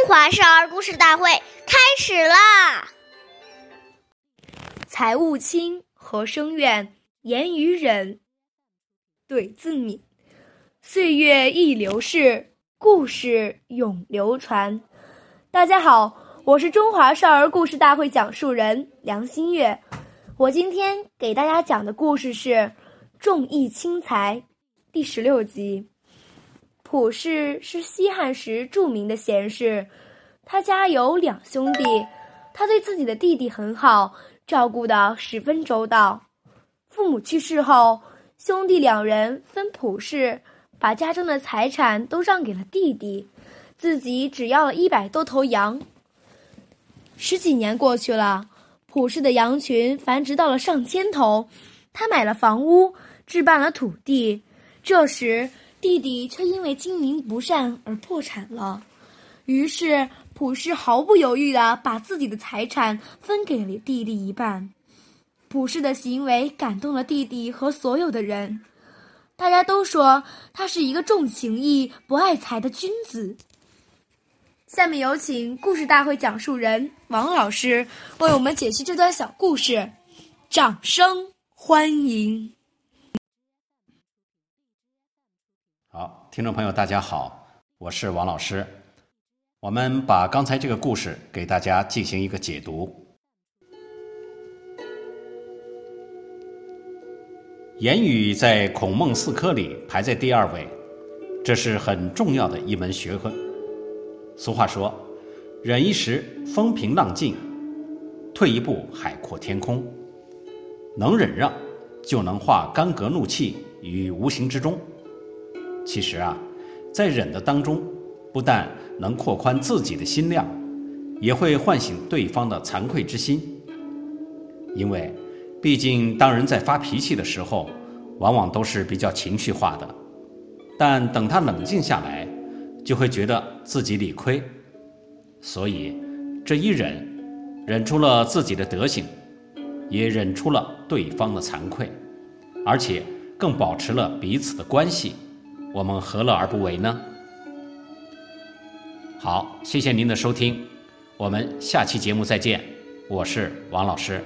中华少儿故事大会开始啦！财物轻，和声远，言语忍，怼自泯。岁月易流逝，故事永流传。大家好，我是中华少儿故事大会讲述人梁新月。我今天给大家讲的故事是《重义轻财》第十六集。普氏是西汉时著名的贤士，他家有两兄弟，他对自己的弟弟很好，照顾得十分周到。父母去世后，兄弟两人分普氏，把家中的财产都让给了弟弟，自己只要了一百多头羊。十几年过去了，普氏的羊群繁殖到了上千头，他买了房屋，置办了土地，这时。弟弟却因为经营不善而破产了，于是普氏毫不犹豫地把自己的财产分给了弟弟一半。普氏的行为感动了弟弟和所有的人，大家都说他是一个重情义不爱财的君子。下面有请故事大会讲述人王老师为我们解析这段小故事，掌声欢迎。好，听众朋友，大家好，我是王老师。我们把刚才这个故事给大家进行一个解读。言语在孔孟四科里排在第二位，这是很重要的一门学问。俗话说：“忍一时，风平浪静；退一步，海阔天空。”能忍让，就能化干戈怒气于无形之中。其实啊，在忍的当中，不但能扩宽自己的心量，也会唤醒对方的惭愧之心。因为，毕竟当人在发脾气的时候，往往都是比较情绪化的，但等他冷静下来，就会觉得自己理亏，所以这一忍，忍出了自己的德行，也忍出了对方的惭愧，而且更保持了彼此的关系。我们何乐而不为呢？好，谢谢您的收听，我们下期节目再见，我是王老师。